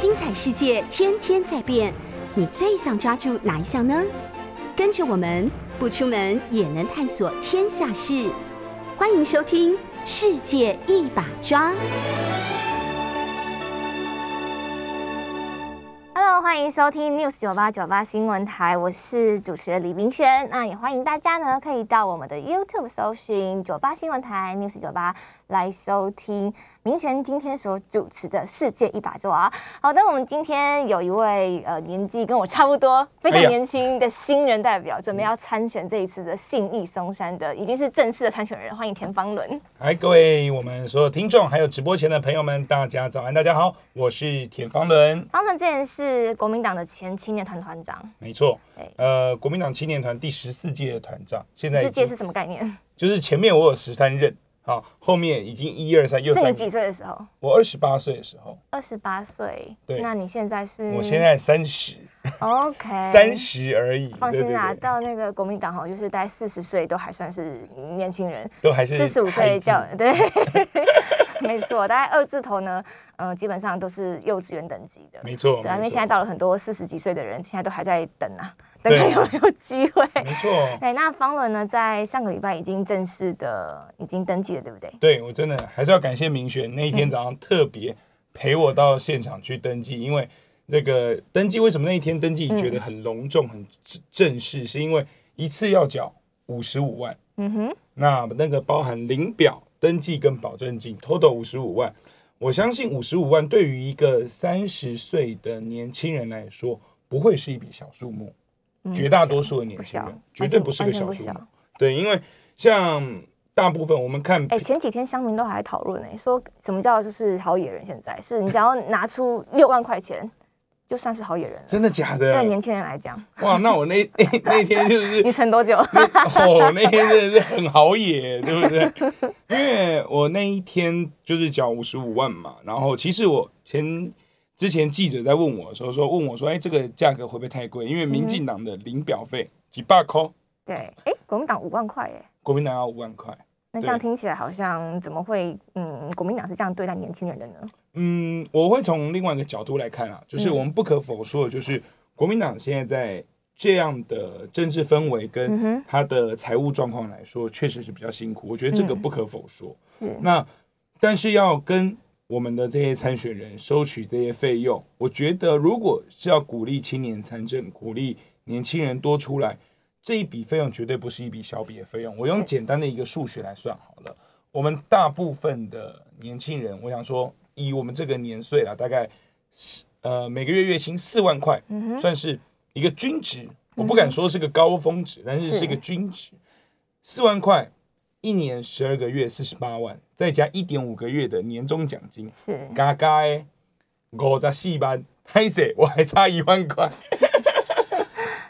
精彩世界天天在变，你最想抓住哪一项呢？跟着我们不出门也能探索天下事，欢迎收听《世界一把抓》。Hello，欢迎收听 News 九八九八新闻台，我是主持人李明轩。那也欢迎大家呢，可以到我们的 YouTube 搜寻九八新闻台 News 九八来收听明贤今天所主持的世界一把抓。好的，我们今天有一位呃年纪跟我差不多、非常年轻的新人代表，准备要参选这一次的信义松山的，已经是正式的参选人，欢迎田方伦。嗨，各位我们所有听众，还有直播前的朋友们，大家早安，大家好，我是田方伦。方伦之前是国民党的前青年团团长，没错对，呃，国民党青年团第十四届的团长，现在已经世界是什么概念？就是前面我有十三任，好，后面已经一二三又三是你几，岁的时候？我二十八岁的时候，二十八岁，对。那你现在是？我现在三十，OK，三十而已，放心啦，到那个国民党哈，就是大概四十岁都还算是年轻人，都还是四十五岁叫对，没错，大概二字头呢，呃，基本上都是幼稚园等级的，没错，对啊，因为现在到了很多四十几岁的人，现在都还在等啊，等看有没有机会。没错，对，那方伦呢，在上个礼拜已经正式的已经登记了，对不对？对我真的还是要感谢明璇那一天早上特别陪我到现场去登记，因为那个登记为什么那一天登记觉得很隆重、很正正式，是因为一次要缴五十五万，嗯哼，那那个包含领表、登记跟保证金，total 五十五万。我相信五十五万对于一个三十岁的年轻人来说，不会是一笔小数目。嗯绝大多数的年轻人绝对不是个小小数目。对，因为像大部分我们看哎、前几天乡民都还讨论呢，说什么叫就是好野人？现在是你只要拿出六万块钱，就算是好野人了。真的假的？对年轻人来讲，哇，那我那 那那天就是 你存多久？哦，那天真的是很好野，对不对？因为我那一天就是缴五十五万嘛，然后其实我前之前记者在问我的时候说，问我说，哎，这个价格会不会太贵？因为民进党的领表费几百块，对，哎、国民党五万块，哎，国民党要五万块。那这样听起来好像怎么会？嗯，国民党是这样对待年轻人的呢？嗯，我会从另外一个角度来看啊，就是嗯我们不可否说的，就是国民党现在在这样的政治氛围嗯跟，他的财务状况来说，确实是比较辛苦。我觉得这个嗯不可否说。是，那但是要跟我们的这些参选人收取这些费用，我觉得如果是要鼓励青年参政，鼓励年轻人多出来，这一笔费用绝对不是一笔小笔的费用。我用是简单的一个数学来算好了，我们大部分的年轻人，我想说，以我们这个年岁啦，大概是呃每个月月薪四万块，嗯，算是一个均值。我不敢说是个高峰值，但是是是一个均值。四万块，一年十二个月四十八万，再加一点五个月的年终奖金，是，嘎嘎诶，五十四万，拍谁？我还差一万块。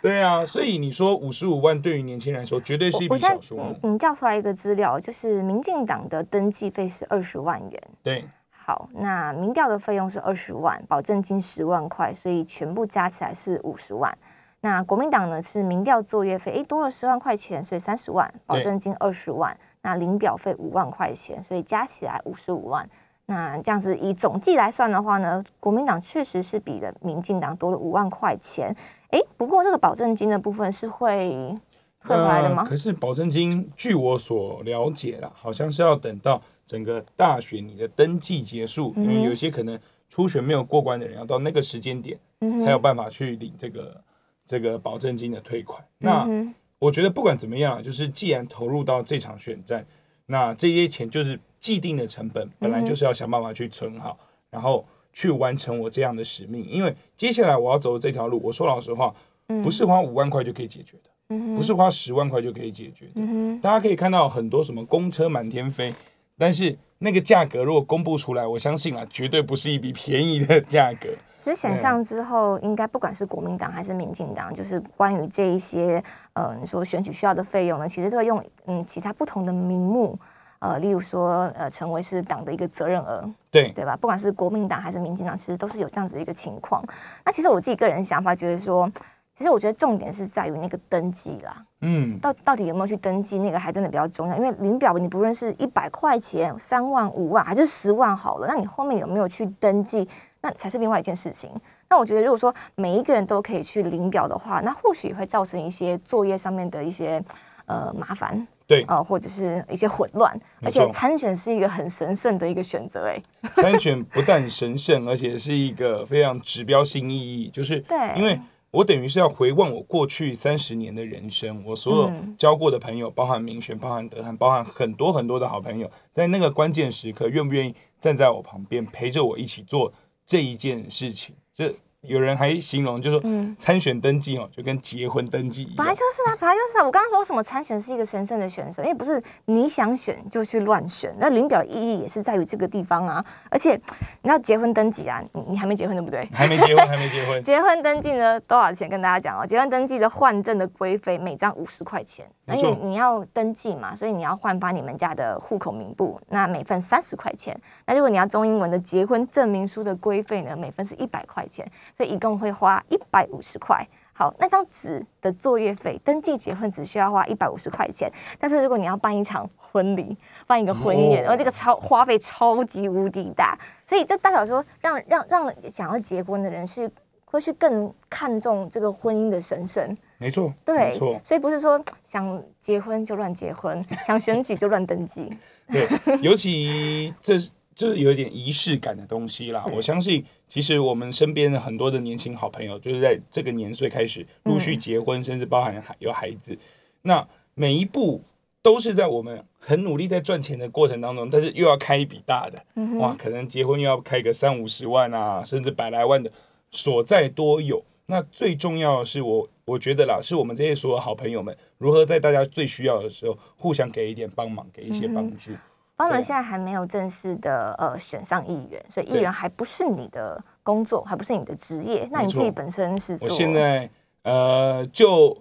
对啊，所以你说五十五万对于年轻人来说，绝对是一笔小数目。你你叫出来一个资料，就是民进党的登记费是二十万元。对，好，那民调的费用是二十万，保证金十万块，所以全部加起来是五十万。那国民党呢是民调作业费，诶多了十万块钱，所以三十万，保证金二十万，那领表费五万块钱，所以加起来五十五万。那这样子以总计来算的话呢，国民党确实是比了民进党多了五万块钱。诶，不过这个保证金的部分是会退回来的吗呃？可是保证金，据我所了解啦，好像是要等到整个大选你的登记结束，因为有些可能初选没有过关的人，要到那个时间点嗯才有办法去领这个这个保证金的退款。那嗯我觉得不管怎么样啊，就是既然投入到这场选战，那这些钱就是既定的成本，本来就是要想办法去存好，然后去完成我这样的使命。因为接下来我要走的这条路，我说老实话，不是花五万块就可以解决的，嗯不是花十万块就可以解决的。嗯，大家可以看到很多什么公车满天飞，但是那个价格如果公布出来，我相信啊，绝对不是一笔 便宜的价格。其实想象之后，应该不管是国民党还是民进党，就是关于这一些呃，你说选举需要的费用呢，其实都会用嗯其他不同的名目，呃，例如说呃，成为是党的一个责任额，对，对吧？不管是国民党还是民进党，其实都是有这样子的一个情况。那其实我自己个人想法，觉得说，其实我觉得重点是在于那个登记啦，嗯，到到底有没有去登记，那个还真的比较重要。因为领表你不论是一百块钱、三万、五万还是十万好了，那你后面有没有去登记，那才是另外一件事情。那我觉得如果说每一个人都可以去领表的话，那或许也会造成一些作业上面的一些呃麻烦。对，呃，或者是一些混乱，而且参选是一个很神圣的一个选择，哎，参选不但神圣，而且是一个非常指标性意义，就是对，因为我等于是要回望我过去三十年的人生，我所有交过的朋友，包含民选，包含德汉，包含很多很多的好朋友，在那个关键时刻，愿不愿意站在我旁边，陪着我一起做这一件事情？就有人还形容，就说参选登记哦，就跟结婚登记一样。本来就是啊，本来就是啊。我刚刚说什么参选是一个神圣的选择，因为不是你想选就去乱选。那领表意义也是在于这个地方啊。而且你要结婚登记啊，你你还没结婚对不对？还没结婚，还没结婚。结婚登记呢多少钱？跟大家讲哦，结婚登记的换证的规费每张五十块钱。因为你要登记嘛，所以你要换发你们家的户口名簿，那每份三十块钱。那如果你要中英文的结婚证明书的规费呢，每份是一百块钱，所以一共会花一百五十块。好，那张纸的作业费，登记结婚只需要花一百五十块钱，但是如果你要办一场婚礼，办一个婚宴，然后这个超花费超级无敌大，所以这代表说，让让让想要结婚的人是。会是更看重这个婚姻的神圣，没错，对，错，所以不是说想结婚就乱结婚，想选举就乱登记。对，尤其这就是有一点仪式感的东西啦。我相信，其实我们身边的很多的年轻好朋友，就是在这个年岁开始陆续结婚，甚至包含孩有孩子。那每一步都是在我们很努力在赚钱的过程当中，但是又要开一笔大的，哇，可能结婚又要开个三五十万啊，甚至百来万的。所在多有，那最重要的是我，我觉得啦，是我们这些所有好朋友们，如何在大家最需要的时候，互相给一点帮忙，给一些帮助。方伦现在还没有正式的呃选上议员，所以议员还不是你的工作，还不是你的职业。那你自己本身是？我现在呃就。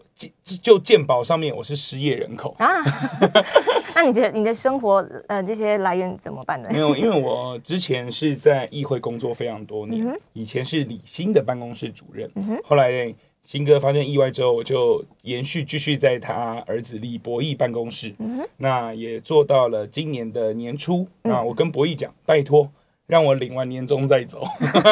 就鉴宝上面，我是失业人口啊。那你的你的生活呃这些来源怎么办呢？没有，因为我之前是在议会工作非常多年，以前是李欣的办公室主任。后来新哥发生意外之后，我就延续继续在他儿子李博义办公室。那也做到了今年的年初。那我跟博义讲，拜托让我领完年终再走。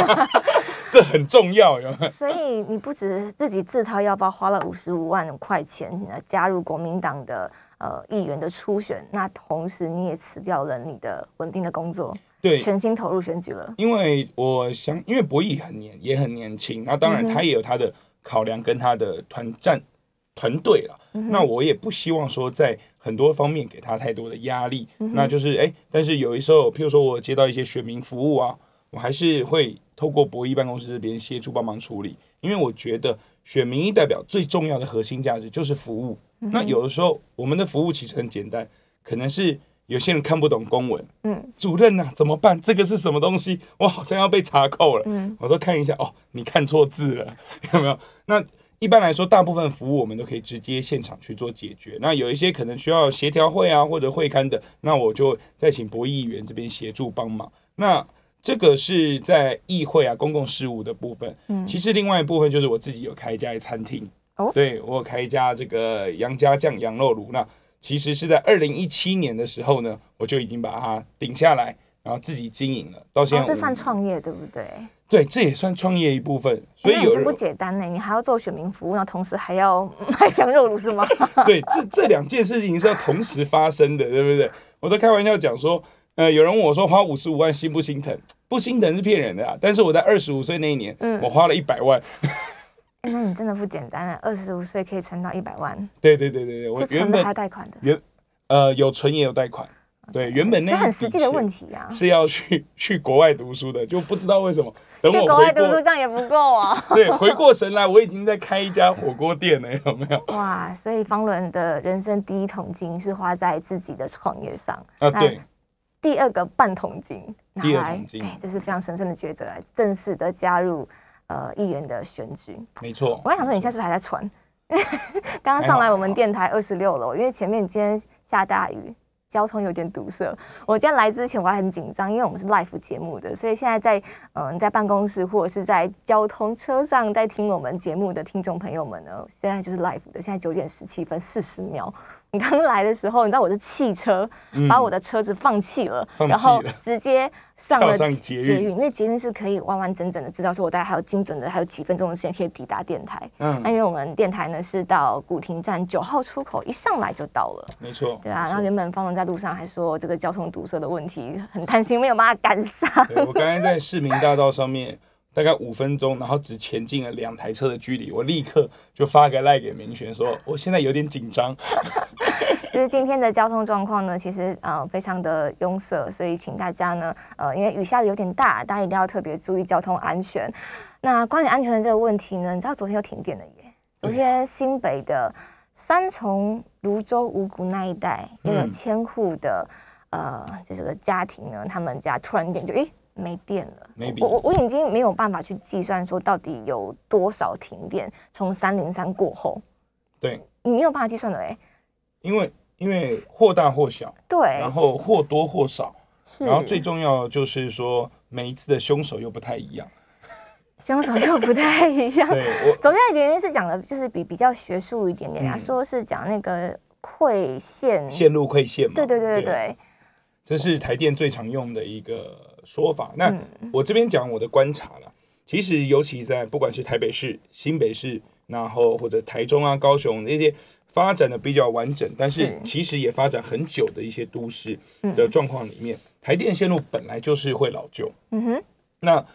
这很重要，所以你不止自己自掏腰包花了五十五万块钱加入国民党的呃议员的初选，那同时你也辞掉了你的稳定的工作，对，全心投入选举了。因为我想，因为博弈很年也很年轻，那当然他也有他的考量跟他的团战团队了。那我也不希望说在很多方面给他太多的压力，那就是哎，但是有一时候，譬如说我接到一些选民服务啊，我还是会。透过博弈办公室这边协助帮忙处理，因为我觉得选民意代表最重要的核心价值就是服务。那有的时候我们的服务其实很简单，可能是有些人看不懂公文，嗯，主任呐怎么办？这个是什么东西？我好像要被查扣了。嗯，我说看一下哦，你看错字了，有没有？那一般来说，大部分服务我们都可以直接现场去做解决。那有一些可能需要协调会啊或者会刊的，那我就再请博弈议员这边协助帮忙。那这个是在议会啊，公共事务的部分。嗯，其实另外一部分就是我自己有开一家餐厅。哦，对我有开一家这个杨家酱羊肉炉。那其实是在二零一七年的时候呢，我就已经把它顶下来，然后自己经营了。到现在这算创业对不对？对，这也算创业一部分。所以有人不简单呢，你还要做选民服务，那同时还要 卖羊肉炉是吗？对，这这两件事情是要同时发生的，对不对？我都开玩笑讲说。呃，有人问我说花五十五万心不心疼？不心疼是骗人的啊！但是我在二十五岁那一年，嗯我花了一百万。那你真的不简单啊！二十五岁可以存到一百万。对对对对对，我原本还贷款的。原呃有存也有贷款。对，原本那很实际的问题啊，是要去去国外读书的，就不知道为什么。去国外读书这样也不够啊。对，回过神来，我已经在开一家火锅店了，有没有？哇，所以方伦的人生第一桶金是花在自己的创业上啊，对。第二个半桶金，第二桶金，这是非常神圣的抉择，正式的加入呃议员的选举。没错，我刚想说，你现在是不是还在传？刚刚上来我们电台二十六楼，因为前面今天下大雨，交通有点堵塞。我今天来之前我还很紧张，因为我们是 live 节目的，所以现在在嗯在办公室或者是在交通车上在听我们节目的听众朋友们呢，现在就是 live 的，现在九点十七分四十秒。你刚来的时候，你知道我是汽车把我的车子放弃了，然后直接上了捷运，因为捷运是可以完完整整的知道说我大概还有精准的还有几分钟的时间可以抵达电台。嗯，那因为我们电台呢是到古亭站九号出口，一上来就到了。没错。对啊，然后原本方龙在路上还说这个交通堵塞的问题很担心没有办法赶上。我刚才在市民大道上面。大概五分钟，然后只前进了两台车的距离，我立刻就发个赖给明轩说，我现在有点紧张。就是今天的交通状况呢，其实呃非常的拥塞，所以请大家呢，呃因为雨下的有点大，大家一定要特别注意交通安全。那关于安全的这个问题呢，你知道昨天又停电了耶？昨天新北的三重、泸州、五股那一带，因为千户的呃就这个家庭呢，他们家突然间就诶。没电了，我我我已经没有办法去计算说到底有多少停电。从三零三过后，对，你没有办法计算的哎，因为因为或大或小，对，然后或多或少，是，然后最重要就是说每一次的凶手又不太一样，凶手又不太一样。对，我昨天已经是讲的，就是比比较学术一点点啊，说是讲那个馈线。线路馈线嘛，对对对对。对，这是台电最常用的一个。说法，那我这边讲我的观察了。其实，尤其在不管是台北市、新北市，然后或者台中啊、高雄那些发展的比较完整，但是其实也发展很久的一些都市的状况里面，台电线路本来就是会老旧。嗯哼，那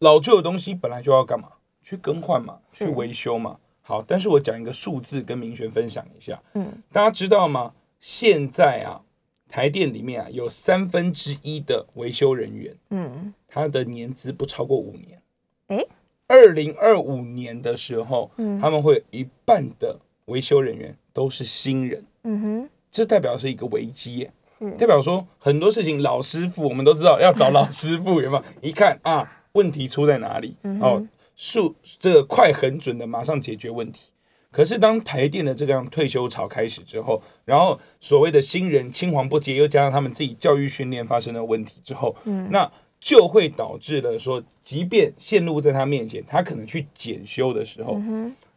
老旧的东西本来就要干嘛？去更换嘛，去维修嘛。好，但是我讲一个数字跟明轩分享一下。嗯，大家知道吗？现在啊。台电里面啊，有三分之一的维修人员，嗯，他的年资不超过五年。哎，二零二五年的时候，嗯，他们会有一半的维修人员都是新人。嗯哼，这代表是一个危机，是代表说很多事情老师傅我们都知道要找老师傅，有没有？一看啊，问题出在哪里？哦，速这个快很准的马上解决问题。可是，当台电的这个样退休潮开始之后，然后所谓的新人青黄不接，又加上他们自己教育训练发生的问题之后，嗯，那就会导致了说，即便线路在他面前，他可能去检修的时候，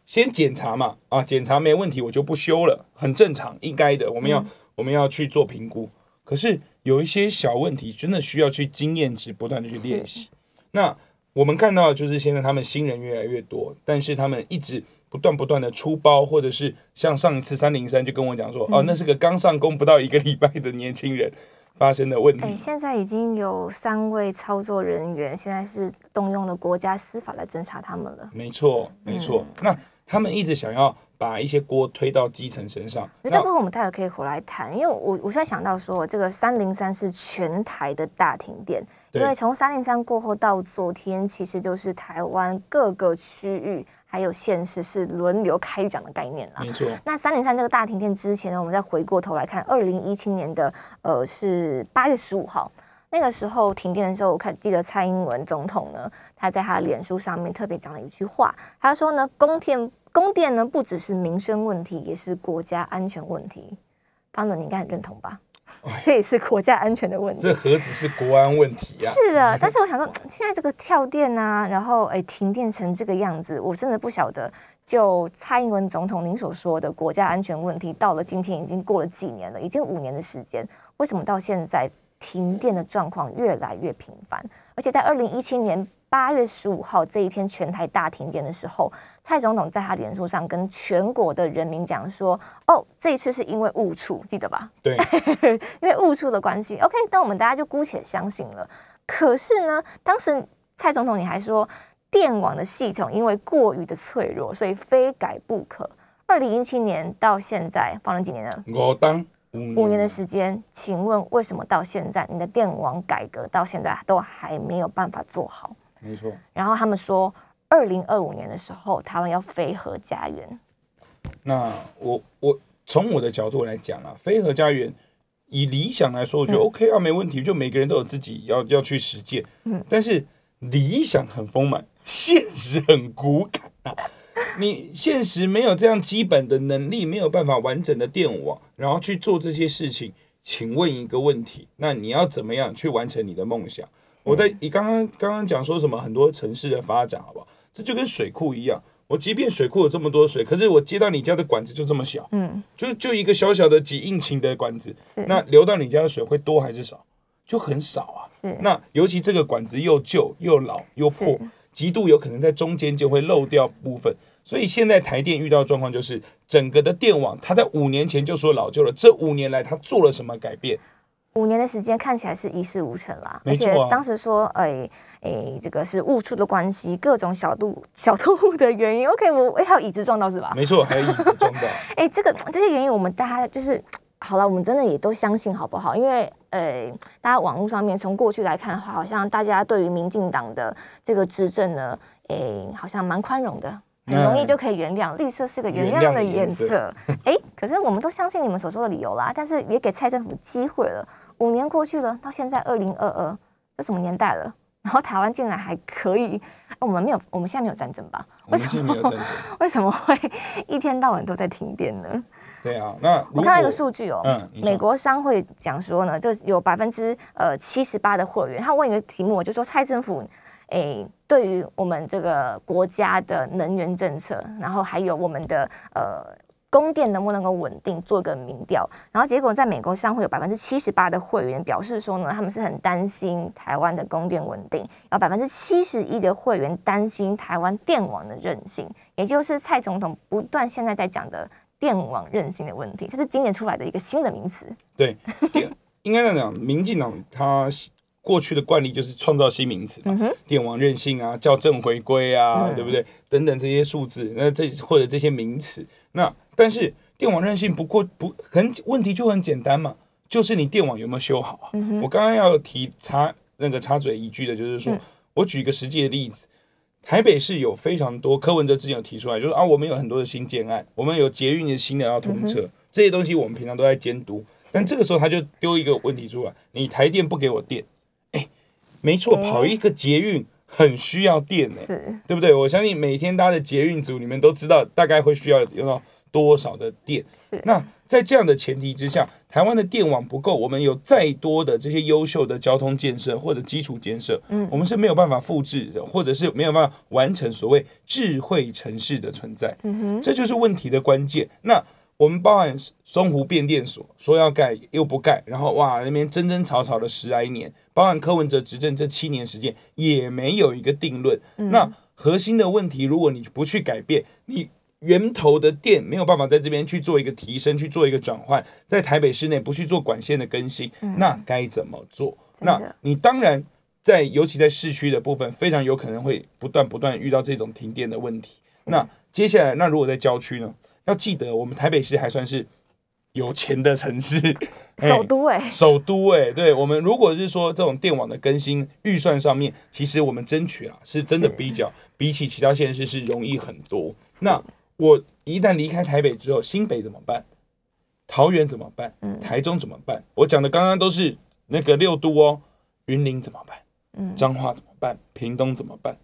先检查嘛，啊，检查没问题，我就不修了，很正常，应该的，我们要我们要去做评估。可是有一些小问题，真的需要去经验值不断的去练习。那我们看到就是现在他们新人越来越多，但是他们一直。不断不断的出包，或者是像上一次三零三就跟我讲说，哦，那是个刚上工不到一个礼拜的年轻人发生的问题。哎，现在已经有三位操作人员，现在是动用了国家司法来侦查他们了。没错，没错。那他们一直想要把一些锅推到基层身上。那这部分我们待会可以回来谈，因为我我现在想到说，这个三零三是全台的大停电，因为从三零三过后到昨天，其实就是台湾各个区域。还有县市是轮流开奖的概念啦。没错。那三零三这个大停电之前呢，我们再回过头来看，二零一七年的呃是八月十五号，那个时候停电的时候，我看记得蔡英文总统呢，他在他的脸书上面特别讲了一句话，他说呢，供电供电呢不只是民生问题，也是国家安全问题。方伦，你应该很认同吧？这也是国家安全的问题，这何止是国安问题呀？是的，但是我想说，现在这个跳电啊，然后哎停电成这个样子，我真的不晓得。就蔡英文总统您所说的国家安全问题，到了今天已经过了几年了，已经五年的时间，为什么到现在停电的状况越来越频繁？而且在二零一七年。八月十五号这一天，全台大停电的时候，蔡总统在他脸书上跟全国的人民讲说：“哦，这一次是因为误触，记得吧？对，因为误触的关系。OK，那我们大家就姑且相信了。可是呢，当时蔡总统你还说，电网的系统因为过于的脆弱，所以非改不可。二零一七年到现在放了几年了？我当。五年的时间，请问为什么到现在你的电网改革到现在都还没有办法做好？没错。然后他们说，二零二五年的时候，台湾要飞核家园。那我我从我的角度来讲啊，飞核家园以理想来说，我觉得 OK 啊，没问题。就每个人都有自己要要去实践。嗯。但是理想很丰满，现实很骨感啊。你现实没有这样基本的能力，没有办法完整的电网，然后去做这些事情，请问一个问题，那你要怎么样去完成你的梦想？我在你刚刚刚刚讲说什么很多城市的发展，好不好？这就跟水库一样，我即便水库有这么多水，可是我接到你家的管子就这么小，嗯，就就一个小小的几英顷的管子，那流到你家的水会多还是少？就很少啊。是那尤其这个管子又旧又老又破，极度有可能在中间就会漏掉部分。所以现在台电遇到的状况就是，整个的电网，它在五年前就说老旧了，这五年来它做了什么改变？五年的时间看起来是一事无成啦，而且当时说，哎、哎、这个是误触的关系，各种小度小动物的原因。OK，我还有椅子撞到是吧？没错，还有椅子撞到，哎、这个这些原因我们大家就是好了，我们真的也都相信好不好？因为呃，大家网络上面从过去来看的话，好像大家对于民进党的这个执政呢，哎、好像蛮宽容的。很容易嗯就可以原谅，绿色是个原原谅的颜颜色色。哎、可是我们都相信你们所说的理由啦，但是也给蔡政府机会了。五年过去了，到现在二零二二，这什么年代了？然后台湾竟然还可以，啊我们没有，我们现在没有战争吧？我们现在没有战争。为什么会一天到晚都在停电呢？对啊，那我看到一个数据哦，嗯美国商会讲说呢，这有百分之呃七十八的会员，他问一个题目，就说蔡政府诶对于我们这个国家的能源政策，然后还有我们的呃。供电能不能够稳定，做个民调，然后结果在美国商会有百分之七十八的会员表示说呢，他们是很担心台湾的供电稳定，然后百分之七十一的会员担心台湾电网的韧性，也就是蔡总统不断现在在讲的电网韧性的问题，它是今年出来的一个新的名词。对，电应该这样讲，民进党它过去的惯例就是创造新名词嘛，电网韧性啊、校正回归啊，嗯对不对？等等这些数字，那这或者这些名词，那但是电网韧性不过不很问题就很简单嘛，就是你电网有没有修好啊？我刚刚要提插那个插嘴一句的，就是说、嗯我举一个实际的例子。台北市有非常多，柯文哲之前有提出来，就是啊，我们有很多的新建案，我们有捷运的新的要通车，这些东西我们平常都在监督。但这个时候他就丢一个问题出来：你台电不给我电，哎，没错，哎跑一个捷运很需要电呢、是，对不对？我相信每天搭的捷运组，你们都知道大概会需要用到多少的电。是那在这样的前提之下，台湾的电网不够，我们有再多的这些优秀的交通建设或者基础建设，嗯我们是没有办法复制的，或者是没有办法完成所谓智慧城市的存在。嗯哼，这就是问题的关键。那我们包含松湖变电所说要盖又不盖，然后哇那边争争吵吵了十来年，包含柯文哲执政这七年时间也没有一个定论。那核心的问题，如果你不去改变，你源头的电没有办法在这边去做一个提升，去做一个转换，在台北市内不去做管线的更新，那该怎么做？那你当然在尤其在市区的部分，非常有可能会不断不断遇到这种停电的问题。那接下来，那如果在郊区呢？要记得，我们台北市还算是有钱的城市，首都哎、首都哎、对我们如果是说这种电网的更新预算上面，其实我们争取啊，是真的比较比起其他县市是容易很多。那我一旦离开台北之后，新北怎么办？桃园怎么办？嗯台中怎么办？我讲的刚刚都是那个六都哦，云林怎么办？嗯彰化怎么办？屏东怎么办？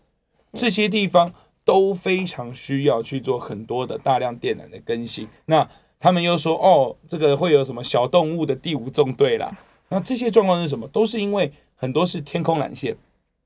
这些地方都非常需要去做很多的大量电缆的更新。那他们又说，哦，这个会有什么小动物的第五纵队啦？那这些状况是什么？都是因为很多是天空缆线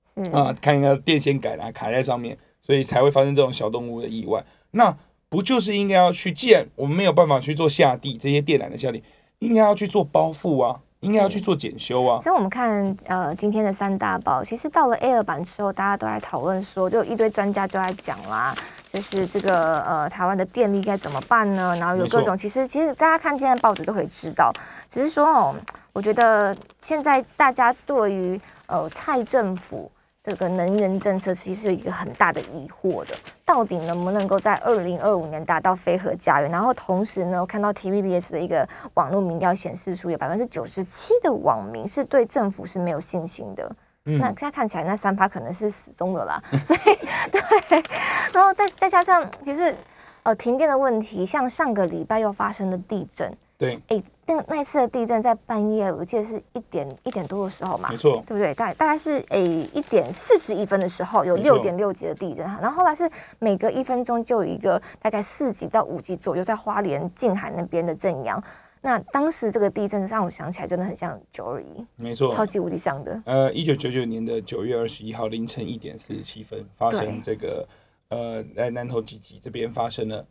是啊，看一下电线杆啊卡在上面，所以才会发生这种小动物的意外。那不就是应该要去？既然我们没有办法去做下地这些电缆的下地，应该要去做包覆啊，应该要去做检修啊。所以我们看呃今天的三大报，其实到了 A 二版之后，大家都在讨论说，就有一堆专家就在讲啦，就是这个呃台湾的电力该怎么办呢？然后有各种，其实其实大家看今天的报纸都可以知道，只是说哦，我觉得现在大家对于呃蔡政府。这个能源政策其实有一个很大的疑惑的，到底能不能够在二零二五年达到非核家园？然后同时呢，我看到 TVBS 的一个网络民调显示出，有百分之九十七的网民是对政府是没有信心的。嗯那现在看起来，那三趴可能是死忠的啦。所以 对，然后再再加上，其实呃停电的问题，像上个礼拜又发生了地震，对，哎，那那一次的地震在半夜，我记得是一点一点多的时候嘛没，错，对不对？大概大概是诶一点四十一分的时候，有六点六级的地震，然后后来是每隔一分钟就有一个大概四级到五级左右，在花莲近海那边的震央。那当时这个地震让我想起来，真的很像九二一，没错，超级无敌像的。呃，一九九九年的九月二十一号凌晨一点四十七分，发生这个呃，在南投集集这边发生了，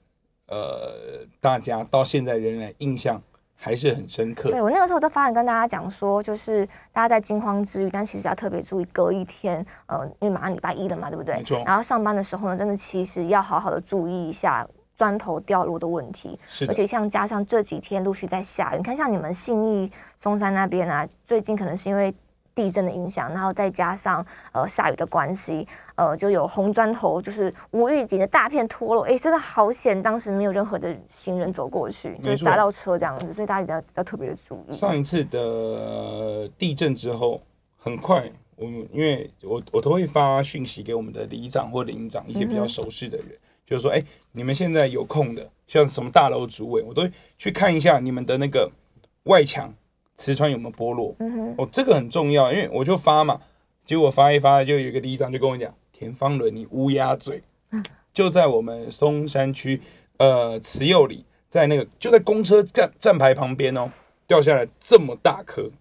呃，大家到现在仍然印象还是很深刻。对我那个时候都发言跟大家讲说，就是大家在惊慌之余，但其实要特别注意，隔一天，呃，因为马上礼拜一了嘛，对不对？没错。然后上班的时候呢，真的其实要好好的注意一下。砖头掉落的问题，而且像加上这几天陆续在下雨，你看像你们信义松山那边啊，最近可能是因为地震的影响，然后再加上呃下雨的关系，呃就有红砖头就是无预警的大片脱落，哎，真的好险，当时没有任何的行人走过去，就是砸到车这样子，所以大家要要特别的注意。上一次的地震之后，很快我们因为我我都会发讯息给我们的里长或领长一些比较熟识的人。就是说，哎，你们现在有空的，像什么大楼主委，我都去看一下你们的那个外墙瓷砖有没有剥落。嗯哼，哦，这个很重要，因为我就发嘛，结果发一发，就有一个里长就跟我讲，田方伦，你乌鸦嘴，就在我们松山区呃慈幼里，在那个就在公车站站牌旁边哦，掉下来这么大颗，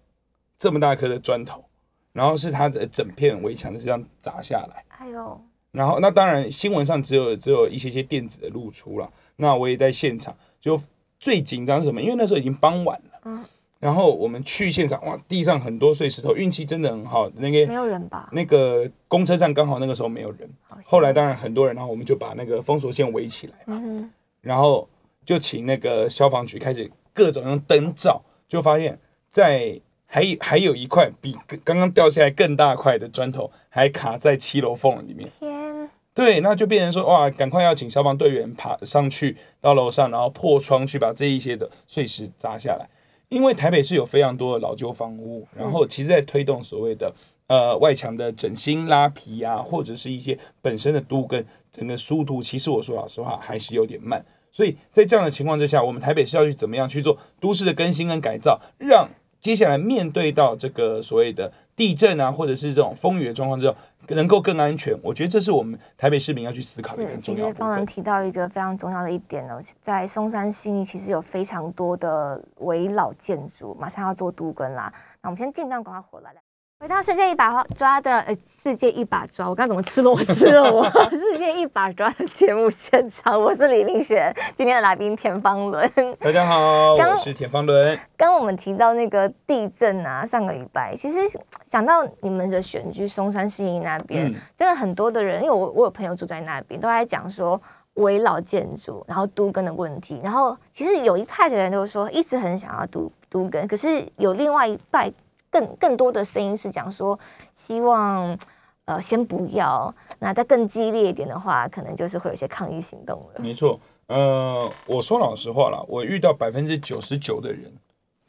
这么大颗的砖头，然后是它的整片围墙是这样砸下来。哎呦。然后，那当然，新闻上只有只有一些些电子的露出了。那我也在现场，就最紧张是什么？因为那时候已经傍晚了。嗯。然后我们去现场，哇，地上很多碎石头，运气真的很好。那个没有人吧？那个公车站刚好那个时候没有人。后来当然很多人，然后我们就把那个封锁线围起来嘛。嗯。然后就请那个消防局开始各种用灯照，就发现，在。还还有一块比刚刚掉下来更大块的砖头，还卡在七楼缝里面。天！对，那就变成说，哇，赶快要请消防队员爬上去到楼上，然后破窗去把这一些的碎石砸下来。因为台北是有非常多的老旧房屋，然后其实在推动所谓的呃外墙的整新拉皮啊，或者是一些本身的都跟整个速度，其实我说老实话还是有点慢。所以在这样的情况之下，我们台北是要去怎么样去做都市的更新跟改造，让接下来面对到这个所谓的地震啊，或者是这种风雨的状况之后，能够更安全，我觉得这是我们台北市民要去思考的一个重要其实方能提到一个非常重要的一点呢，在松山新义其实有非常多的围老建筑，马上要做都根啦。那我们先进段广告回来。回到世界一把抓的，呃，世界一把抓，我刚怎么吃螺丝了？我 世界一把抓的节目现场，我是李明璇，今天的来宾田方伦。大家好，我是田方伦。刚我们提到那个地震啊，上个礼拜，其实想到你们的选区松山市营那边，真的很多的人，因为我我有朋友住在那边，都在讲说围老建筑，然后都根的问题。然后其实有一派的人都说，一直很想要都都根，可是有另外一派。更更多的声音是讲说，希望呃先不要。那再更激烈一点的话，可能就是会有些抗议行动了。没错，呃，我说老实话了，我遇到百分之九十九的人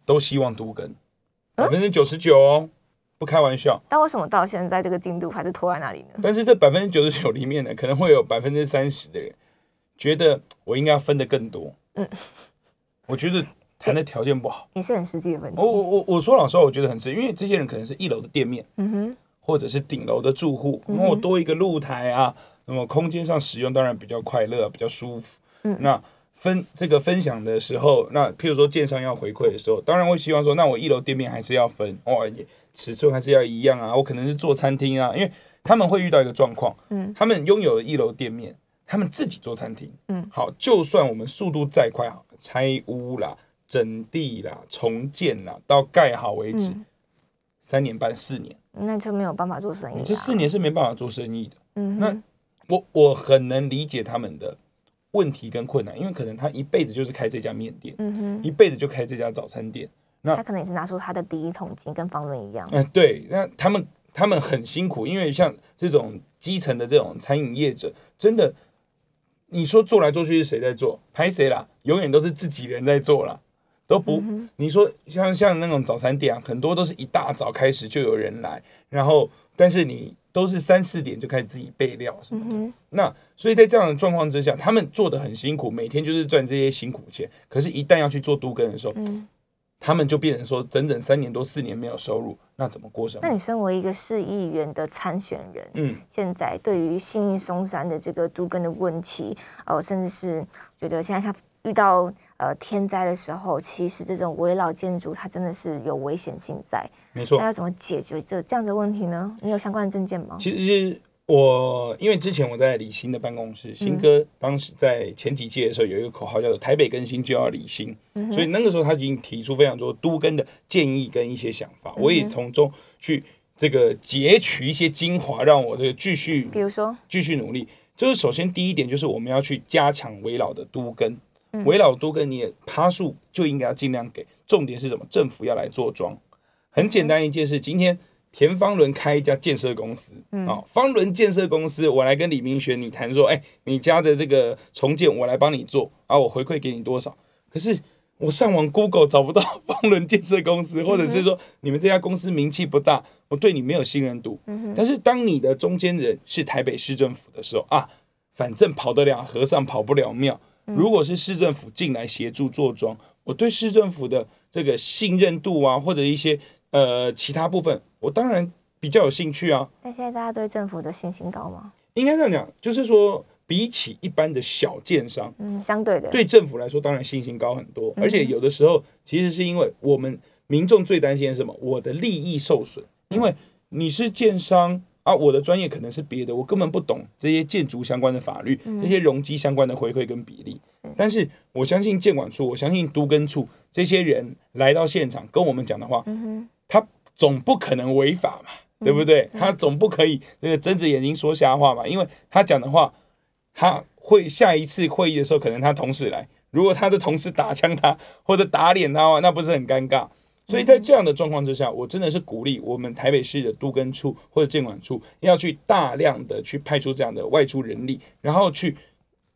都希望独根，百分之九十九哦，不开玩笑。但为什么到现在这个进度还是拖在那里呢？但是这百分之九十九里面呢，可能会有百分之三十的人觉得我应该要分的更多。嗯，我觉得。谈的条件不好，也是很实际的问题。我我我我说老实话，我觉得很实，因为这些人可能是一楼的店面，嗯哼，或者是顶楼的住户，那我多一个露台啊，那么空间上使用当然比较快乐，比较舒服。嗯，那分这个分享的时候，那譬如说建商要回馈的时候，当然会希望说，那我一楼店面还是要分，哇，尺寸还是要一样啊。我可能是做餐厅啊，因为他们会遇到一个状况，嗯，他们拥有一楼店面，他们自己做餐厅，嗯，好，就算我们速度再快，好拆屋啦。整地啦，重建啦，到盖好为止，三年半四年，那就没有办法做生意。这四年是没办法做生意的。嗯，那我我很能理解他们的问题跟困难，因为可能他一辈子就是开这家面店，嗯哼，一辈子就开这家早餐店。那他可能也是拿出他的第一桶金，跟方润一样。嗯，对，那他们他们很辛苦，因为像这种基层的这种餐饮业者，真的，你说做来做去是谁在做？拍谁啦？永远都是自己人在做啦。都不，你说像像那种早餐店啊，很多都是一大早开始就有人来，然后但是你都是三四点就开始自己备料什么的。那所以在这样的状况之下，他们做的很辛苦，每天就是赚这些辛苦钱。可是，一旦要去做都根的时候，他们就变成说整整三年多四年没有收入，那怎么过生活？那你身为一个市议员的参选人，嗯，现在对于新义松山的这个都根的问题，哦，甚至是觉得现在他。遇到呃天灾的时候，其实这种危老建筑它真的是有危险性在。没错那。要怎么解决这这样子的问题呢？你有相关的证件吗？其实我因为之前我在李新的办公室，新哥当时在前几届的时候有一个口号叫做“台北更新就要李新”，所以那个时候他已经提出非常多都根的建议跟一些想法，我也从中去这个截取一些精华，让我这个继续比如说，继续努力。就是首先第一点就是我们要去加强围老的都更，嗯围老多跟你也趴数就应该要尽量给。重点是什么？政府要来做庄。很简单一件事，今天田方伦开一家建设公司，嗯啊、方伦建设公司，我来跟李明玄你谈说，哎、你家的这个重建我来帮你做，啊，我回馈给你多少？可是我上网 Google 找不到 方伦建设公司，或者是说你们这家公司名气不大，我对你没有信任度。但是当你的中间人是台北市政府的时候啊，反正跑得了和尚跑不了庙。如果是市政府进来协助做庄，我对市政府的这个信任度啊，或者一些呃其他部分，我当然比较有兴趣啊。那现在大家对政府的信心高吗？应该这样讲，就是说比起一般的小建商，嗯，相对的，对政府来说，当然信心高很多。而且有的时候，其实是因为我们民众最担心的是什么？我的利益受损，因为你是建商啊，我的专业可能是别的，我根本不懂这些建筑相关的法律，这些容积相关的回馈跟比例。但是我相信建管处，我相信都根处这些人来到现场跟我们讲的话，他总不可能违法嘛，对不对？他总不可以那个睁着眼睛说瞎话嘛，因为他讲的话，他会下一次会议的时候，可能他同事来，如果他的同事打枪他或者打脸他的话，那不是很尴尬？所以在这样的状况之下，我真的是鼓励我们台北市的都根处或者监管处要去大量的去派出这样的外出人力，然后去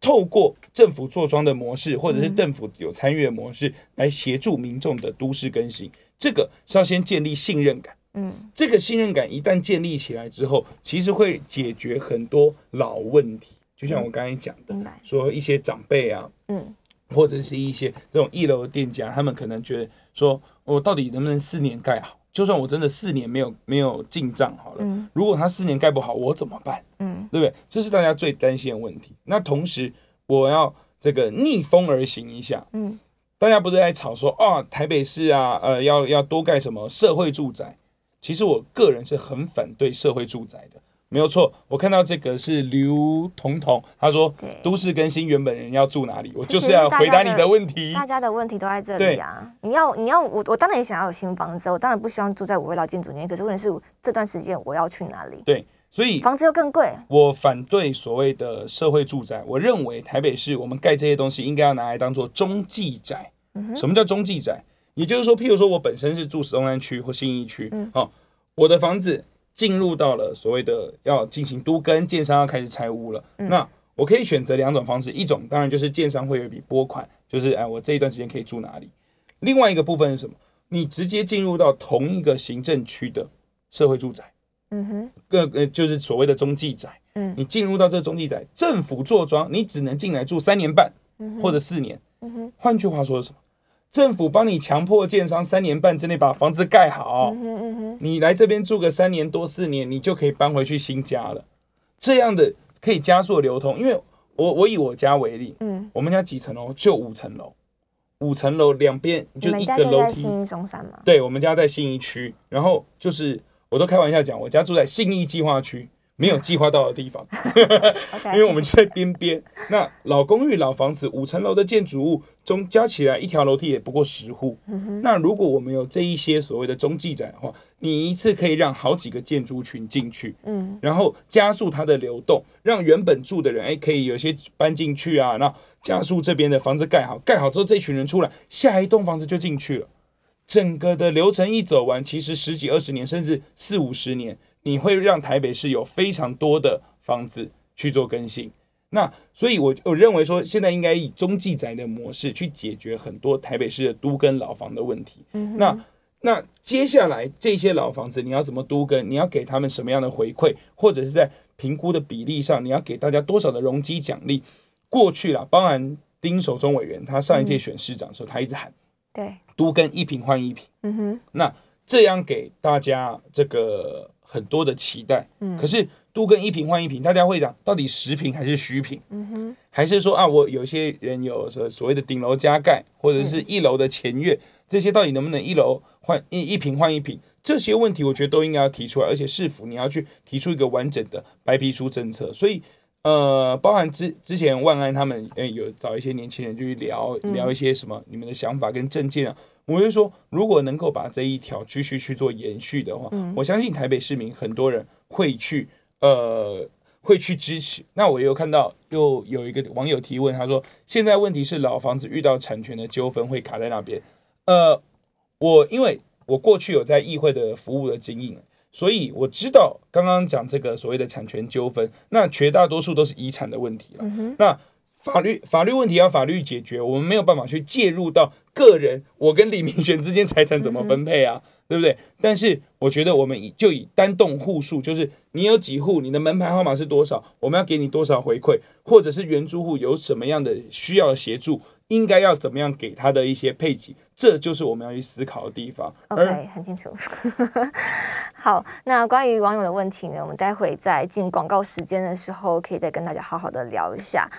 透过政府坐庄的模式，或者是政府有参与的模式，来协助民众的都市更新。这个是要先建立信任感。嗯，这个信任感一旦建立起来之后，其实会解决很多老问题。就像我刚才讲的，说一些长辈啊，嗯，或者是一些这种一楼的店家，他们可能觉得说，我到底能不能四年盖好？就算我真的四年没有没有进账好了，嗯如果他四年盖不好，我怎么办？嗯对不对？这是大家最担心的问题。那同时，我要这个逆风而行一下。嗯，大家不是在吵说啊，台北市啊，呃，要要多盖什么社会住宅？其实我个人是很反对社会住宅的，没有错。我看到这个是刘彤彤，他说都市更新原本人要住哪里？我就是要回答你的问题。大家的问题都在这对里啊！你要你要我我当然也想要有新房子，我当然不希望住在我围老建筑里面，可是问题是这段时间我要去哪里？对，所以房子又更贵，我反对所谓的社会住宅。我认为台北市我们盖这些东西应该要拿来当做中继宅。什么叫中继宅？也就是说，譬如说我本身是住石东山区或信义区，嗯哦，我的房子进入到了所谓的要进行都跟建商要开始拆屋了，那我可以选择两种方式，一种当然就是建商会有一笔拨款，就是哎我这一段时间可以住哪里。另外一个部分是什么？你直接进入到同一个行政区的社会住宅。嗯哼，个呃就是所谓的中继宅，嗯你进入到这中继宅，政府坐庄，你只能进来住三年半或者四年。嗯哼，换句话说是什么？政府帮你强迫建商三年半之内把房子盖好，你来这边住个三年多四年，你就可以搬回去新家了。这样的可以加速流通，因为我我以我家为例，嗯，我们家几层楼？就五层楼，五层楼两边就一个楼梯，在新一中山吗？对，我们家在信义区，然后就是我都开玩笑讲，我家住在信义计划区，没有计划到的地方，因为我们就在边边。那老公寓、老房子，五层楼的建筑物中加起来一条楼梯也不过十户。那如果我们有这一些所谓的中继宅的话，你一次可以让好几个建筑群进去，嗯然后加速它的流动，让原本住的人哎可以有些搬进去啊，那加速这边的房子盖好，盖好之后这群人出来，下一栋房子就进去了。整个的流程一走完，其实十几二十年，甚至四五十年，你会让台北市有非常多的房子去做更新。那所以我，我认为说，现在应该以中继宅的模式去解决很多台北市的都跟老房的问题。嗯那那接下来这些老房子你要怎么都跟？你要给他们什么样的回馈，或者是在评估的比例上，你要给大家多少的容积奖励？过去啦，包含丁守中委员，他上一届选市长的时候，他一直喊对，都跟一平换一平。嗯哼，那这样给大家这个很多的期待。嗯可是都跟一瓶换一瓶，大家会讲到底实平还是虚平？嗯哼，还是说啊，我有些人有所所谓的顶楼加盖，或者是一楼的前院，这些到底能不能一楼换一一瓶换一瓶？这些问题我觉得都应该要提出来，而且市府你要去提出一个完整的白皮书政策。所以呃，包含之之前万安他们诶有找一些年轻人就去聊聊一些什么你们的想法跟政见啊。我就说，如果能够把这一条继续去做延续的话，我相信台北市民很多人会去呃会去支持。那我又看到又有一个网友提问，他说现在问题是老房子遇到产权的纠纷会卡在那边。呃，我因为我过去有在议会的服务的经验，所以我知道刚刚讲这个所谓的产权纠纷，那绝大多数都是遗产的问题了。那法律法律问题要法律解决，我们没有办法去介入到个人，我跟李明玄之间财产怎么分配啊，对不对？但是我觉得我们以就以单栋户数，就是你有几户，你的门牌号码是多少，我们要给你多少回馈，或者是原住户有什么样的需要协助，应该要怎么样给他的一些配给，这就是我们要去思考的地方。OK，很清楚。好，那关于网友的问题呢，我们待会在进广告时间的时候，可以再跟大家好好的聊一下。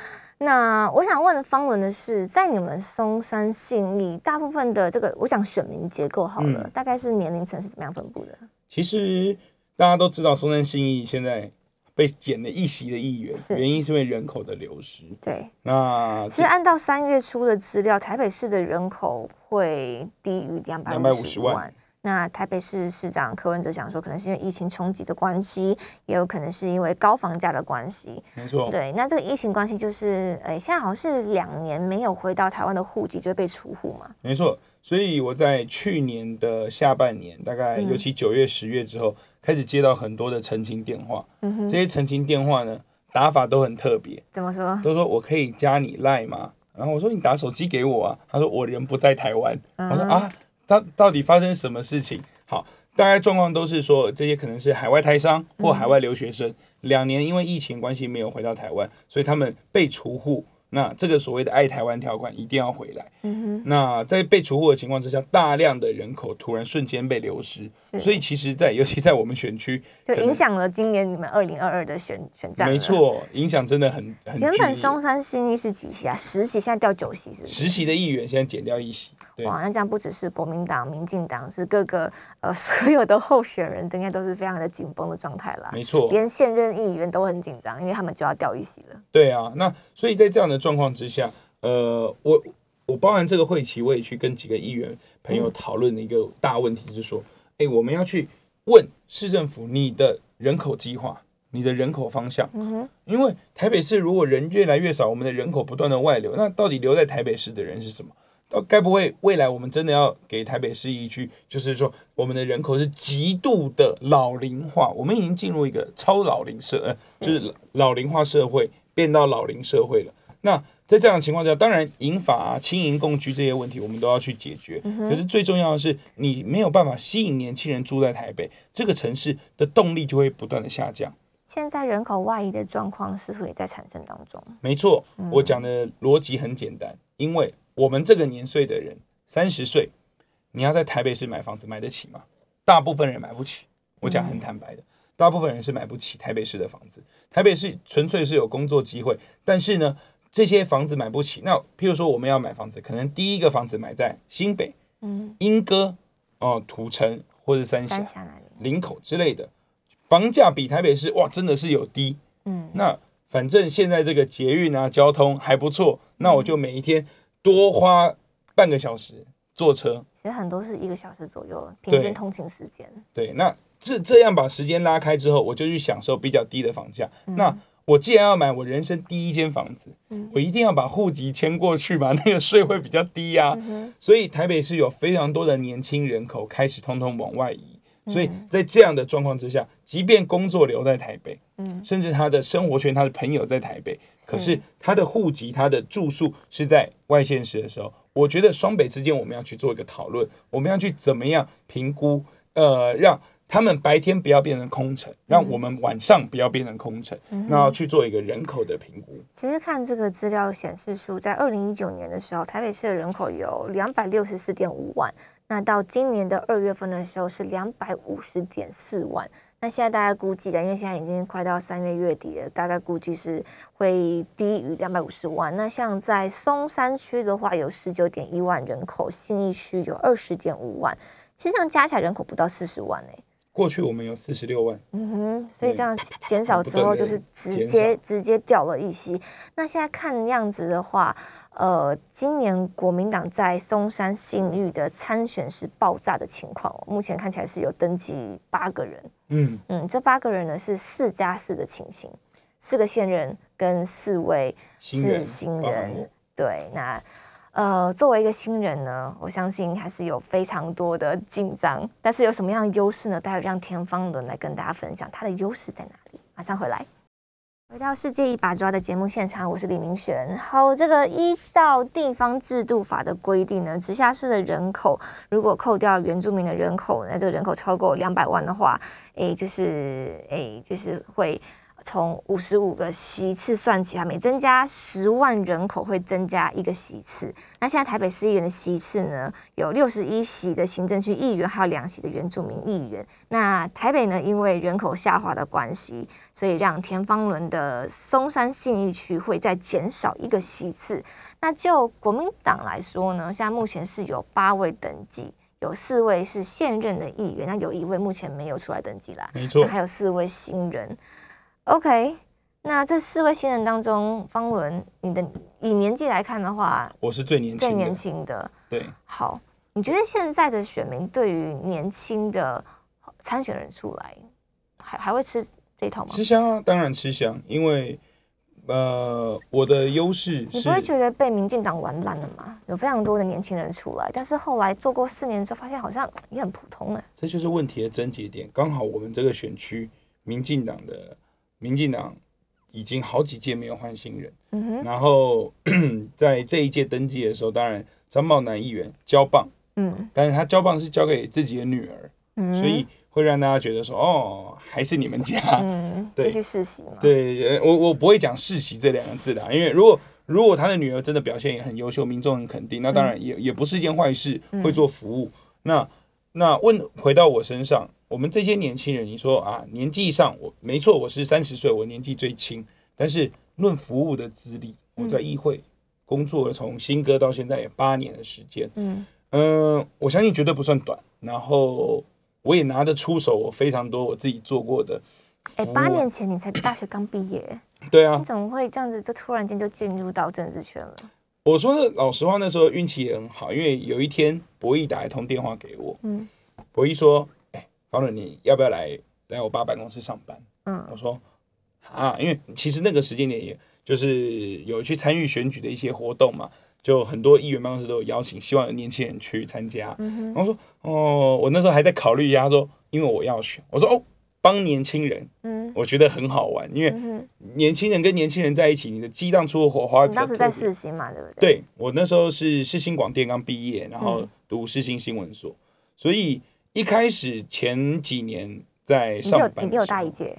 那我想问方伦的是，在你们松山信义，大部分的这个，我想选民结构好了，嗯大概是年龄层是怎么样分布的？其实大家都知道，松山信义现在被减了一席的议员，原因是因为人口的流失。对，那其实按照三月初的资料，台北市的人口会低于两百五十250万万。那台北市市长柯文哲想说，可能是因为疫情冲击的关系，也有可能是因为高房价的关系。没错，对，那这个疫情关系就是，呃，现在好像是两年没有回到台湾的户籍就会被除户嘛。没错。所以我在去年的下半年，大概嗯尤其九月、十月之后，开始接到很多的澄清电话。嗯这些澄清电话呢，打法都很特别，怎么说？都说我可以加你赖吗？然后我说你打手机给我啊，他说我人不在台湾。嗯我说啊，到到底发生什么事情？好，大概状况都是说这些可能是海外台商或海外留学生，两年因为疫情关系没有回到台湾，所以他们被除户。那这个所谓的爱台湾条款一定要回来。嗯哼那在被除户的情况之下，大量的人口突然瞬间被流失，所以其实在，尤其在我们选区，就影响了今年你们二零二二的选选战。没。错，影响真的很很原本松山新一是几席啊？十席，现在掉九席，是不是？实习的议员现在减掉一席，对哇，那这样不只是国民党、民进党，是各个呃 所有的候选人，应该都是非常的紧绷的状态啦。没错，连现任议员都很紧张，因为他们就要掉一席了。对啊。那所以在这样的状况之下，呃，我我包含这个会期，我也去跟几个议员朋友讨论的一个大问题是说，哎、我们要去问市政府你的人口计划，你的人口方向，嗯哼，因为台北市如果人越来越少，我们的人口不断的外流，那到底留在台北市的人是什么？到该不会未来我们真的要给台北市一句，就是说我们的人口是极度的老龄化，我们已经进入一个超老龄社，呃，就是老龄化社会变到老龄社会了。那在这样的情况下，当然银法啊、轻盈共居这些问题，我们都要去解决。可是最重要的是，你没有办法吸引年轻人住在台北这个城市的动力就会不断的下降。现在人口外移的状况似乎也在产生当中。没错，我讲的逻辑很简单，因为我们这个年岁的人，三十岁，你要在台北市买房子买得起吗？大部分人买不起。我讲很坦白的，大部分人是买不起台北市的房子。台北市纯粹是有工作机会，但是呢，这些房子买不起。那譬如说我们要买房子，可能第一个房子买在新北、嗯，莺歌、哦、土城或者三峡林口之类的，房价比台北市哇真的是有低。嗯，那反正现在这个捷运啊交通还不错，那我就每一天多花半个小时坐车。其实很多是一个小时左右平均通勤时间。对，那这这样把时间拉开之后，我就去享受比较低的房价。嗯那我既然要买我人生第一间房子，嗯我一定要把户籍迁过去嘛，那个税会比较低呀、嗯所以台北是有非常多的年轻人口开始通通往外移。所以嗯在这样的状况之下，即便工作留在台北，嗯甚至他的生活圈、他的朋友在台北，可是他的户籍、他的住宿是在外县市的时候，我觉得双北之间我们要去做一个讨论，我们要去怎么样评估，呃，让他们白天不要变成空城，让我们晚上不要变成空城，那要去做一个人口的评估。其实看这个资料显示出，在二零一九年的时候，台北市的人口有两百六十四点五万，那到今年的二月份的时候是两百五十点四万。那现在大概估计的，因为现在已经快到三月月底了，大概估计是会低于两百五十万。那像在松山区的话，有十九点一万人口，信义区有二十点五万，其实这样加起来人口不到四十万诶。过去我们有四十六万，嗯哼，所以这样减少之后，就是直接直接掉了一些。那现在看样子的话，呃，今年国民党在松山信誉的参选是爆炸的情况，目前看起来是有登记八个人，嗯。嗯，这八个人呢是四加四的情形，四个现任跟四位是新人，对，那。呃，作为一个新人呢，我相信还是有非常多的紧张，但是有什么样的优势呢？待会让田方伦来跟大家分享他的优势在哪里。马上回来，回到世界一把抓的节目现场，我是李明璇。好，这个依照地方制度法的规定呢，直辖市的人口如果扣掉原住民的人口，那这个人口超过两百万的话，诶，就是诶，就是会。从五十五个席次算起，它每增加十万人口会增加一个席次。那现在台北市议员的席次呢，有六十一席的行政区议员，还有两席的原住民议员。那台北呢，因为人口下滑的关系，所以让田方伦的松山信义区会再减少一个席次。那就国民党来说呢，现在目前是有八位登记，有四位是现任的议员，那有一位目前没有出来登记啦。没错，还有四位新人。OK，那这四位新人当中，方伦，你的以年纪来看的话，我是最年轻最年轻的。对，好，你觉得现在的选民对于年轻的参选人出来，还还会吃这套吗？吃香啊，当然吃香，因为呃，我的优势，你不会觉得被民进党玩烂了吗？有非常多的年轻人出来，但是后来做过四年之后，发现好像也很普通了。这就是问题的症结点，刚好我们这个选区，民进党的。民进党已经好几届没有换新人，嗯然后 在这一届登记的时候，当然张茂南议员交棒，嗯，但是他交棒是交给自己的女儿，嗯。所以会让大家觉得说，哦，还是你们家，嗯，继续世袭嘛？对，我我不会讲世袭这两个字的，因为如果如果他的女儿真的表现也很优秀，民众很肯定，那当然也也不是一件坏事，会做服务。那那问回到我身上。我们这些年轻人，你说啊，年纪上我没错，我是三十岁，我年纪最轻。但是论服务的资历，我在议会工作从新歌到现在也八年的时间，嗯嗯，我相信绝对不算短。然后我也拿得出手，我非常多我自己做过的。哎，八年前你才大学刚毕业，对啊，你怎么会这样子就突然间就进入到政治圈了？我说的老实话，那时候运气也很好，因为有一天博弈打一通电话给我，嗯，博弈说。高了，你要不要来来我爸办公室上班？嗯，我说啊，因为其实那个时间点，也就是有去参与选举的一些活动嘛，就很多议员办公室都有邀请，希望有年轻人去参加。嗯然后说哦，我那时候还在考虑一下，他说因为我要选，我说哦，帮年轻人，嗯，我觉得很好玩，因为年轻人跟年轻人在一起，你的激荡出的火花。你当时在世新嘛，对不对？对我那时候是世新广电刚毕业，然后读世新新闻所，所以。一开始前几年在上班，你比我大一届，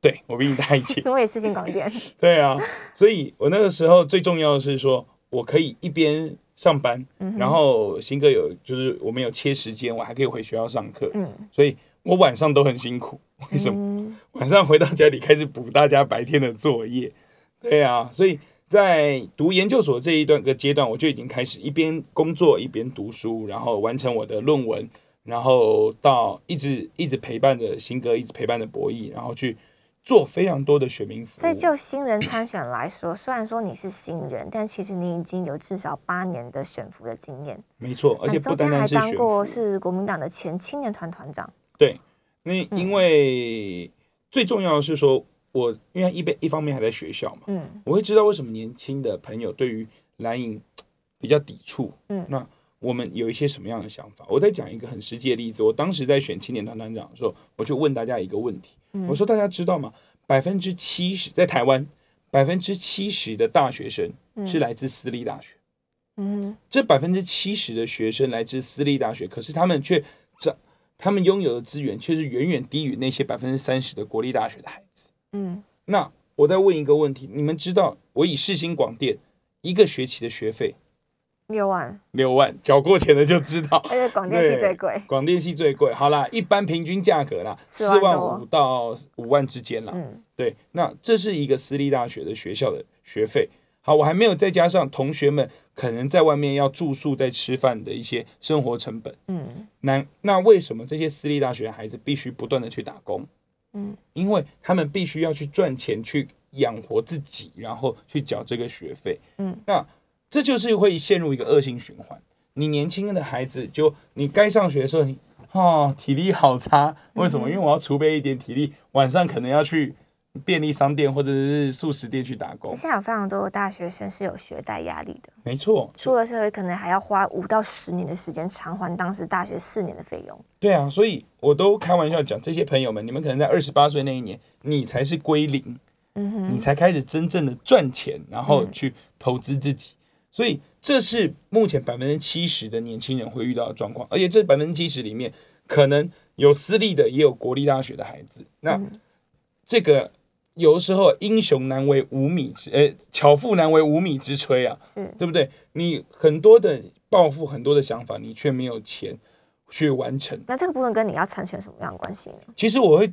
对我比你大一届，我也是进广电，对啊，所以我那个时候最重要的是说，我可以一边上班，然后新哥有就是我们有切时间，我还可以回学校上课，嗯，所以我晚上都很辛苦，为什么？晚上回到家里开始补大家白天的作业，对啊，所以在读研究所这一段个阶段，我就已经开始一边工作一边读书，然后完成我的论文。然后到一直一直陪伴着新哥，一直陪伴着博弈，然后去做非常多的选民服务。所以就新人参选来说，虽然说你是新人，但其实你已经有至少八年的选服的经验。没错，而且不单单是当过是国民党的前青年团团长。对，那因为最重要的是说，我因为一边一方面还在学校嘛，嗯，我会知道为什么年轻的朋友对于蓝营比较抵触，嗯，那。我们有一些什么样的想法？我再讲一个很实际的例子。我当时在选青年团团长的时候，我就问大家一个问题：我说大家知道吗？百分之七十在台湾，百分之七十的大学生是来自私立大学。嗯，这百分之七十的学生来自私立大学，可是他们却这他们拥有的资源却是远远低于那些百分之三十的国立大学的孩子。嗯，那我再问一个问题：你们知道我以世新广电一个学期的学费？六万，六万，缴过钱的就知道。而且广电系最贵。广电系最贵，好啦，一般平均价格啦，四4万五到五万之间啦。嗯，对，那这是一个私立大学的学校的学费。好，我还没有再加上同学们可能在外面要住宿、在吃饭的一些生活成本。嗯，那那为什么这些私立大学的孩子必须不断的去打工？嗯，因为他们必须要去赚钱去养活自己，然后去缴这个学费。嗯，那这就是会陷入一个恶性循环。你年轻的孩子就你该上学的时候，你哦体力好差，为什么？因为我要储备一点体力，晚上可能要去便利商店或者是素食店去打工。现在有非常多的大学生是有学贷压力的，没错，出了社会可能还要花五到十年的时间偿还当时大学四年的费用。对啊，所以我都开玩笑讲，这些朋友们，你们可能在二十八岁那一年，你才是归零，嗯哼，你才开始真正的赚钱，然后去投资自己。所以这是目前百分之七十的年轻人会遇到的状况，而且这百分之七十里面，可能有私立的，也有国立大学的孩子。那嗯这个有的时候英雄难为无米之，呃，巧妇难为无米之炊啊，对不对？你很多的抱负，很多的想法，你却没有钱去完成。那这个部分跟你要参选什么样的关系呢？其实我会，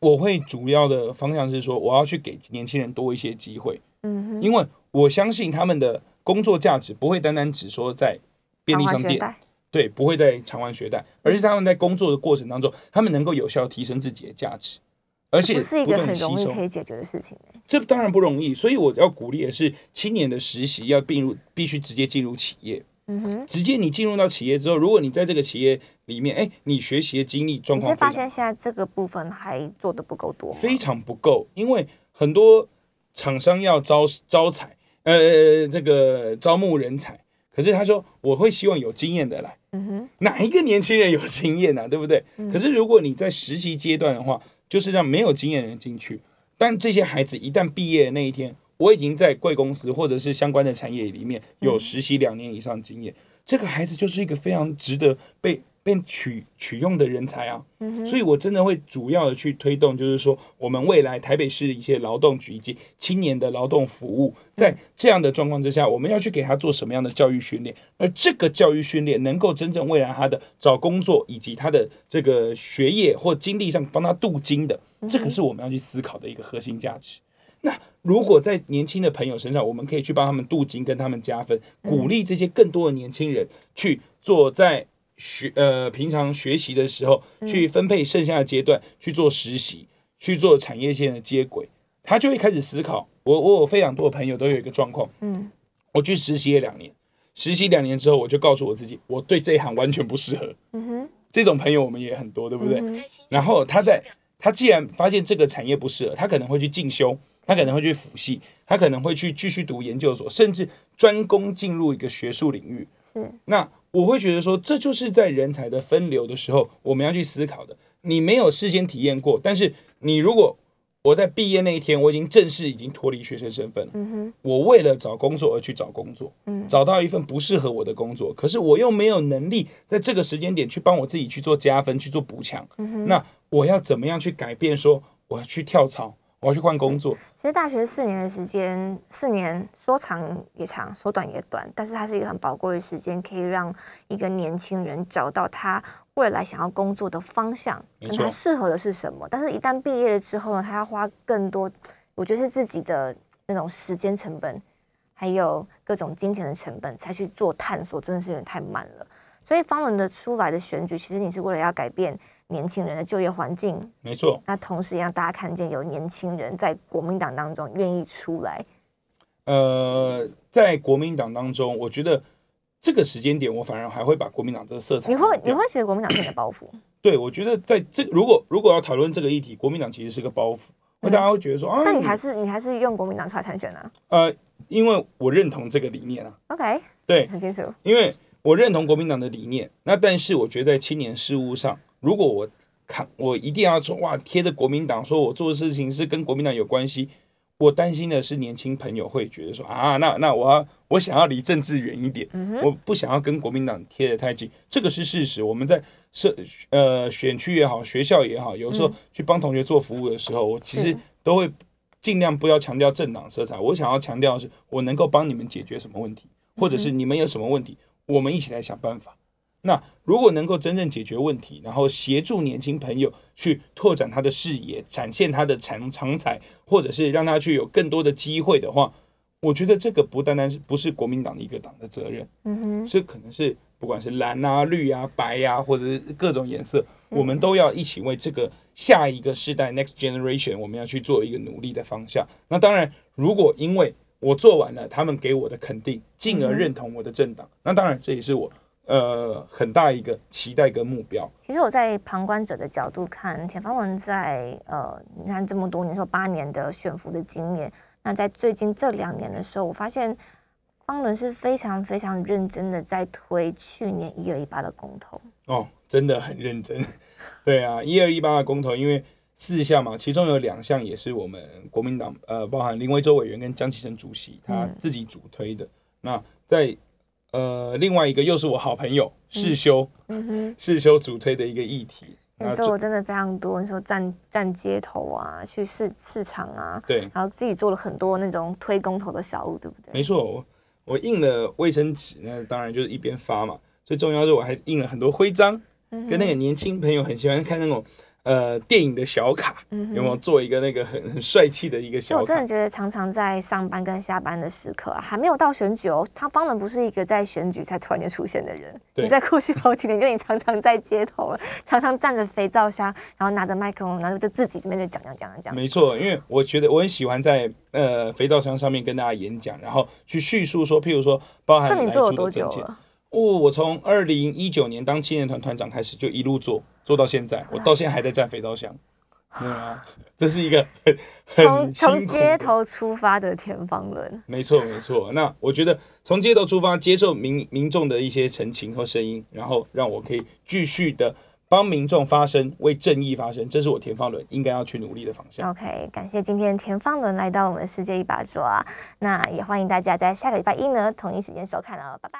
我会主要的方向是说，我要去给年轻人多一些机会，嗯哼，因为我相信他们的工作价值不会单单只说在便利商店，对，不会在偿还学贷，而是他们在工作的过程当中，他们能够有效提升自己的价值，而且不是一个很容易收。可以解决的事情欸。这当然不容易，所以我要鼓励的是，青年的实习要并入，必须直接进入企业。嗯哼，直接你进入到企业之后，如果你在这个企业里面，哎，你学习的经历状况发现现在这个部分还做的不够多？非常不够，因为很多厂商要招招才，呃，这个招募人才，可是他说我会希望有经验的来，嗯哼，哪一个年轻人有经验呢、啊？对不对？可是如果你在实习阶段的话，就是让没有经验的人进去，但这些孩子一旦毕业的那一天，我已经在贵公司或者是相关的产业里面有实习两年以上经验，这个孩子就是一个非常值得被被取取用的人才啊。所以我真的会主要的去推动，就是说我们未来台北市的一些劳动局以及青年的劳动服务，在这样的状况之下，我们要去给他做什么样的教育训练，而这个教育训练能够真正未来他的找工作以及他的这个学业或经历上帮他镀金的，这个是我们要去思考的一个核心价值。那如果在年轻的朋友身上，我们可以去帮他们镀金，跟他们加分，鼓励这些更多的年轻人去做在学呃平常学习的时候，去分配剩下的阶段去做实习，去做产业线的接轨，他就会开始思考。我我有非常多的朋友都有一个状况，嗯，我去实习了两年，实习两年之后，我就告诉我自己，我对这一行完全不适合。嗯哼，这种朋友我们也很多，对不对？嗯然后他在他既然发现这个产业不适合，他可能会去进修，他可能会去辅系，他可能会去继续读研究所，甚至专攻进入一个学术领域。是那我会觉得说，这就是在人才的分流的时候，我们要去思考的。你没有事先体验过，但是你如果我在毕业那一天，我已经正式已经脱离学生身份了，嗯哼，我为了找工作而去找工作，嗯找到一份不适合我的工作，可是我又没有能力在这个时间点去帮我自己去做加分、去做补强，嗯那我要怎么样去改变？说我要去跳槽，我要去换工作，其实大学四年的时间，四年说长也长，说短也短，但是它是一个很宝贵的时间，可以让一个年轻人找到他未来想要工作的方向，跟他适合的是什么。但是，一旦毕业了之后呢，他要花更多，我觉得是自己的那种时间成本，还有各种金钱的成本，才去做探索，真的是有点太慢了。所以，方伦的出来的选举，其实你是为了要改变年轻人的就业环境，没错。那同时也让大家看见有年轻人在国民党当中愿意出来。呃，在国民党当中，我觉得这个时间点，我反而还会把国民党这个色彩你会你会觉得国民党是你的包袱？对，我觉得在这如果如果要讨论这个议题，国民党其实是个包袱，会大家会觉得说啊，但你还是你还是用国民党出来参选啊呃，因为我认同这个理念啊，？OK，对，很清楚。因为我认同国民党的理念，那但是我觉得在青年事务上，如果我看我一定要说哇贴着国民党，说我做的事情是跟国民党有关系，我担心的是年轻朋友会觉得说啊，那那我要我想要离政治远一点，我不想要跟国民党贴得太近，这个是事实。我们在社呃选区也好，学校也好，有时候去帮同学做服务的时候，我其实都会尽量不要强调政党色彩，我想要强调的是我能够帮你们解决什么问题。或者是你们有什么问题，我们一起来想办法。那如果能够真正解决问题，然后协助年轻朋友去拓展他的视野，展现他的长长才，或者是让他去有更多的机会的话，我觉得这个不单单是不是国民党的一个党的责任，嗯哼，这可能是不管是蓝啊、绿啊、白呀、或者是各种颜色，我们都要一起为这个下一个世代 （next generation） 我们要去做一个努力的方向。那当然，如果因为我做完了，他们给我的肯定，进而认同我的政党，那当然这也是我呃很大一个期待跟目标。其实我在旁观者的角度看，田方文在呃，你看这么多年，说八年的选服的经验，那在最近这两年的时候，我发现方伦是非常非常认真的在推去年一二一八的公投。哦，真的很认真。对啊，一二一八的公投，因为四项嘛，其中有两项也是我们国民党呃，包含林维洲委员跟江启臣主席他自己主推的。那在呃另外一个又是我好朋友世修，嗯哼，世修主推的一个议题。那做真的非常多，你说站站街头啊，去市市场啊，对，然后自己做了很多那种推公投的小物，对不对？没错，我我印了卫生纸，那当然就是一边发嘛。最重要是我还印了很多徽章，跟那个年轻朋友很喜欢看那种呃电影的小卡，有没有做一个那个很很帅气的一个小卡？我真的觉得常常在上班跟下班的时刻，还没有到选举哦，他方能不是一个在选举才突然间出现的人。对你在过去好几年就你常常在街头了，常常站着肥皂箱，然后拿着麦克风，然后就自己这边在讲讲讲讲。没错，因为我觉得我很喜欢在呃肥皂箱上面跟大家演讲，然后去叙述说，譬如说包含这你做了多久了？哦，我从二零一九年当青年团团长开始，就一路做做到现在，我到现在还在站肥皂箱。对啊，这是一个很从从街头出发的田方伦，没错，没错。那我觉得从街头出发，接受民民众的一些陈情和声音，然后让我可以继续的帮民众发声，为正义发声，这是我田方伦应该要去努力的方向。OK，感谢今天田方伦来到我们世界一把抓，那也欢迎大家在下个礼拜一呢同一时间收看哦，拜拜。